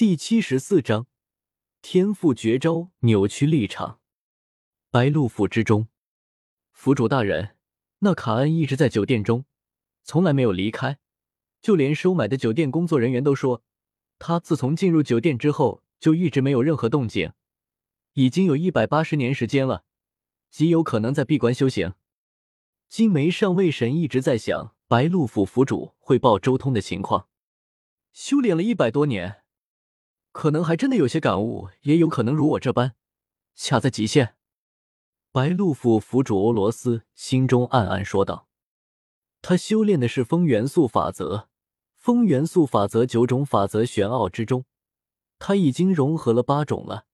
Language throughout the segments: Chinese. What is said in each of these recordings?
第七十四章天赋绝招扭曲立场。白鹿府之中，府主大人，那卡恩一直在酒店中，从来没有离开。就连收买的酒店工作人员都说，他自从进入酒店之后就一直没有任何动静，已经有一百八十年时间了，极有可能在闭关修行。金梅上位神一直在想白鹿府府主汇报周通的情况，修炼了一百多年，可能还真的有些感悟，也有可能如我这般卡在极限。白鹿府府主欧罗斯心中暗暗说道：“他修炼的是风元素法则。”风元素法则九种法则玄奥之中，他已经融合了八种了，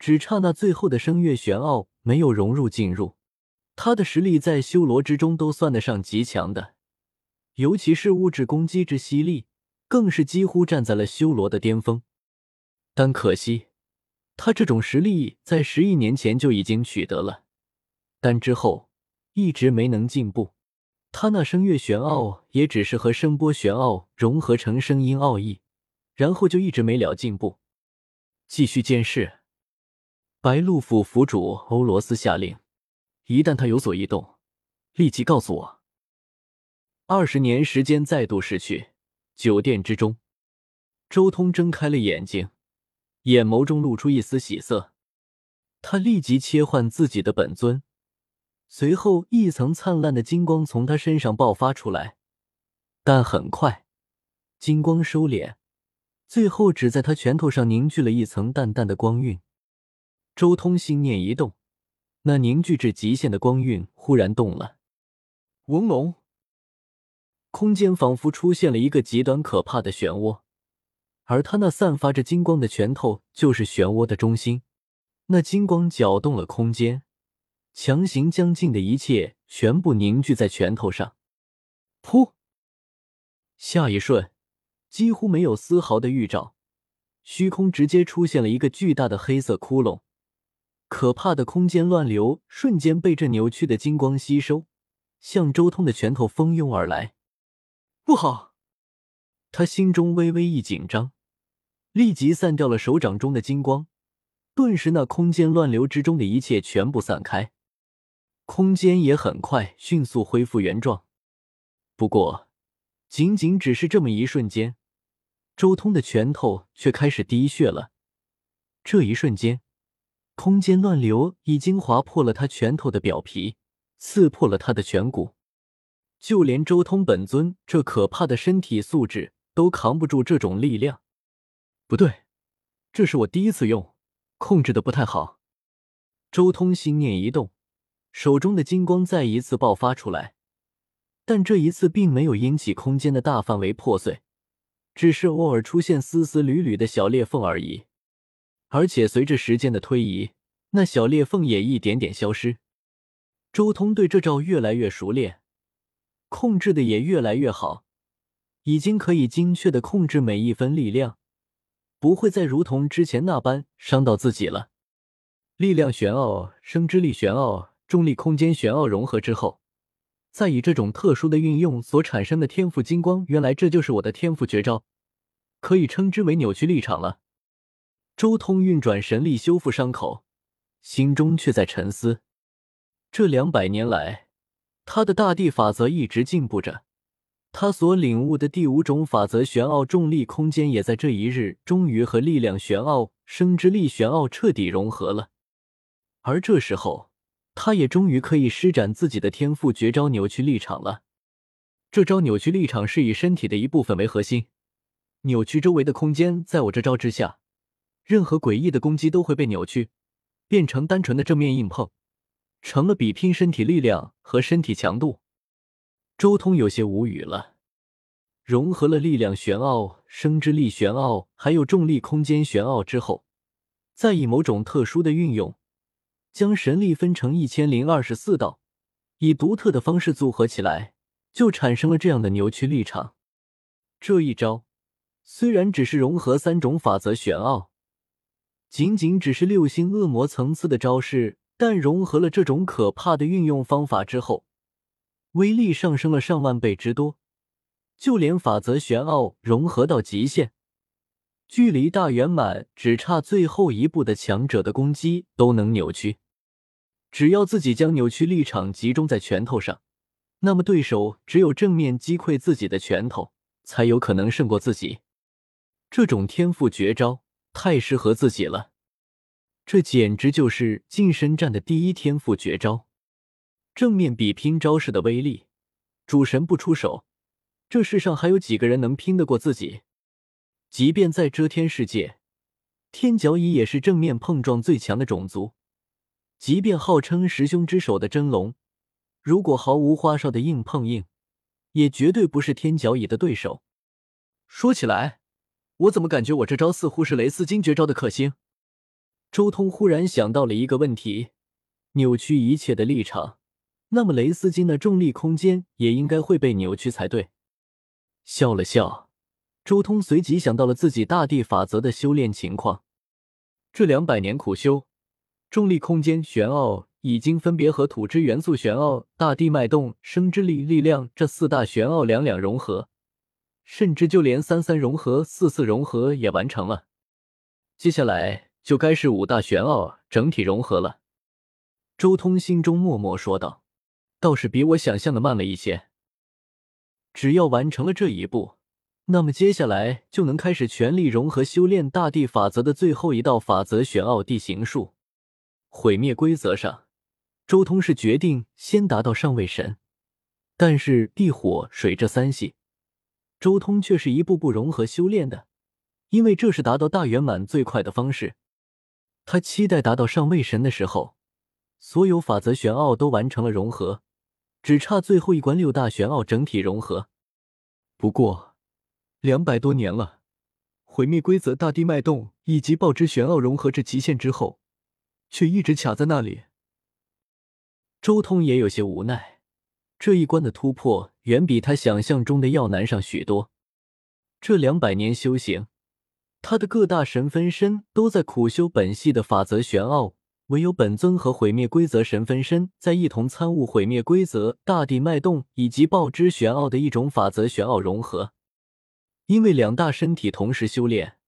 只差那最后的声乐玄奥没有融入进入。他的实力在修罗之中都算得上极强的，尤其是物质攻击之犀利，更是几乎站在了修罗的巅峰。但可惜，他这种实力在十亿年前就已经取得了，但之后一直没能进步。他那声乐玄奥也只是和声波玄奥融合成声音奥义，然后就一直没了进步。继续监视。白鹿府府主欧罗斯下令，一旦他有所异动，立即告诉我。二十年时间再度逝去，酒店之中，周通睁开了眼睛，眼眸中露出一丝喜色。他立即切换自己的本尊。随后，一层灿烂的金光从他身上爆发出来，但很快，金光收敛，最后只在他拳头上凝聚了一层淡淡的光晕。周通心念一动，那凝聚至极限的光晕忽然动了，嗡隆，空间仿佛出现了一个极端可怕的漩涡，而他那散发着金光的拳头就是漩涡的中心，那金光搅动了空间。强行将尽的一切全部凝聚在拳头上，噗！下一瞬，几乎没有丝毫的预兆，虚空直接出现了一个巨大的黑色窟窿，可怕的空间乱流瞬间被这扭曲的金光吸收，向周通的拳头蜂拥而来。不好！他心中微微一紧张，立即散掉了手掌中的金光，顿时那空间乱流之中的一切全部散开。空间也很快迅速恢复原状，不过，仅仅只是这么一瞬间，周通的拳头却开始滴血了。这一瞬间，空间乱流已经划破了他拳头的表皮，刺破了他的颧骨，就连周通本尊这可怕的身体素质都扛不住这种力量。不对，这是我第一次用，控制的不太好。周通心念一动。手中的金光再一次爆发出来，但这一次并没有引起空间的大范围破碎，只是偶尔出现丝丝缕缕的小裂缝而已。而且随着时间的推移，那小裂缝也一点点消失。周通对这招越来越熟练，控制的也越来越好，已经可以精确的控制每一分力量，不会再如同之前那般伤到自己了。力量玄奥，生之力玄奥。重力空间玄奥融合之后，再以这种特殊的运用所产生的天赋金光，原来这就是我的天赋绝招，可以称之为扭曲立场了。周通运转神力修复伤口，心中却在沉思：这两百年来，他的大地法则一直进步着，他所领悟的第五种法则玄奥重力空间，也在这一日终于和力量玄奥生之力玄奥彻底融合了。而这时候。他也终于可以施展自己的天赋绝招扭曲立场了。这招扭曲立场是以身体的一部分为核心，扭曲周围的空间。在我这招之下，任何诡异的攻击都会被扭曲，变成单纯的正面硬碰，成了比拼身体力量和身体强度。周通有些无语了。融合了力量玄奥、生之力玄奥，还有重力空间玄奥之后，再以某种特殊的运用。将神力分成一千零二十四道，以独特的方式组合起来，就产生了这样的扭曲立场。这一招虽然只是融合三种法则玄奥，仅仅只是六星恶魔层次的招式，但融合了这种可怕的运用方法之后，威力上升了上万倍之多。就连法则玄奥融合到极限，距离大圆满只差最后一步的强者的攻击都能扭曲。只要自己将扭曲力场集中在拳头上，那么对手只有正面击溃自己的拳头，才有可能胜过自己。这种天赋绝招太适合自己了，这简直就是近身战的第一天赋绝招。正面比拼招式的威力，主神不出手，这世上还有几个人能拼得过自己？即便在遮天世界，天角蚁也是正面碰撞最强的种族。即便号称十凶之首的真龙，如果毫无花哨的硬碰硬，也绝对不是天角蚁的对手。说起来，我怎么感觉我这招似乎是雷斯金绝招的克星？周通忽然想到了一个问题：扭曲一切的立场，那么雷斯金的重力空间也应该会被扭曲才对。笑了笑。周通随即想到了自己大地法则的修炼情况，这两百年苦修，重力空间玄奥已经分别和土之元素玄奥、大地脉动、生之力力量这四大玄奥两两融合，甚至就连三三融合、四四融合也完成了。接下来就该是五大玄奥整体融合了。周通心中默默说道：“倒是比我想象的慢了一些。只要完成了这一步。”那么接下来就能开始全力融合修炼大地法则的最后一道法则——玄奥地形术。毁灭规则上，周通是决定先达到上位神，但是地、火、水这三系，周通却是一步步融合修炼的，因为这是达到大圆满最快的方式。他期待达到上位神的时候，所有法则玄奥都完成了融合，只差最后一关六大玄奥整体融合。不过，两百多年了，毁灭规则、大地脉动以及爆之玄奥融合至极限之后，却一直卡在那里。周通也有些无奈，这一关的突破远比他想象中的要难上许多。这两百年修行，他的各大神分身都在苦修本系的法则玄奥，唯有本尊和毁灭规则神分身在一同参悟毁灭规则、大地脉动以及爆之玄奥的一种法则玄奥融合。因为两大身体同时修炼，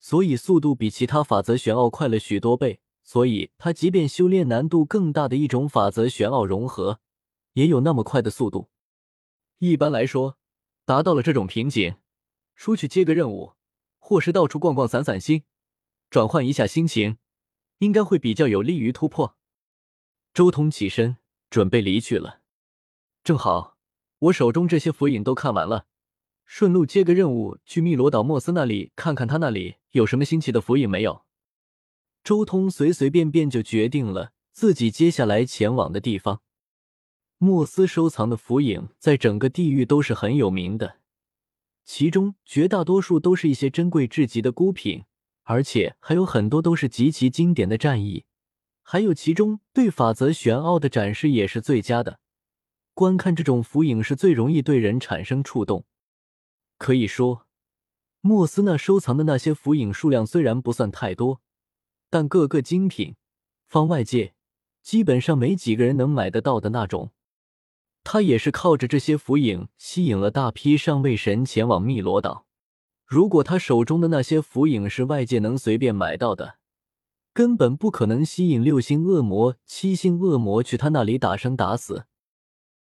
所以速度比其他法则玄奥快了许多倍。所以，他即便修炼难度更大的一种法则玄奥融合，也有那么快的速度。一般来说，达到了这种瓶颈，出去接个任务，或是到处逛逛散散心，转换一下心情，应该会比较有利于突破。周通起身准备离去了，正好我手中这些符影都看完了。顺路接个任务，去汨罗岛莫斯那里看看，他那里有什么新奇的符影没有？周通随随便便就决定了自己接下来前往的地方。莫斯收藏的符影在整个地域都是很有名的，其中绝大多数都是一些珍贵至极的孤品，而且还有很多都是极其经典的战役，还有其中对法则玄奥的展示也是最佳的。观看这种浮影是最容易对人产生触动。可以说，莫斯纳收藏的那些浮影数量虽然不算太多，但个个精品，方外界基本上没几个人能买得到的那种。他也是靠着这些浮影吸引了大批上位神前往汨罗岛。如果他手中的那些符影是外界能随便买到的，根本不可能吸引六星恶魔、七星恶魔去他那里打生打死。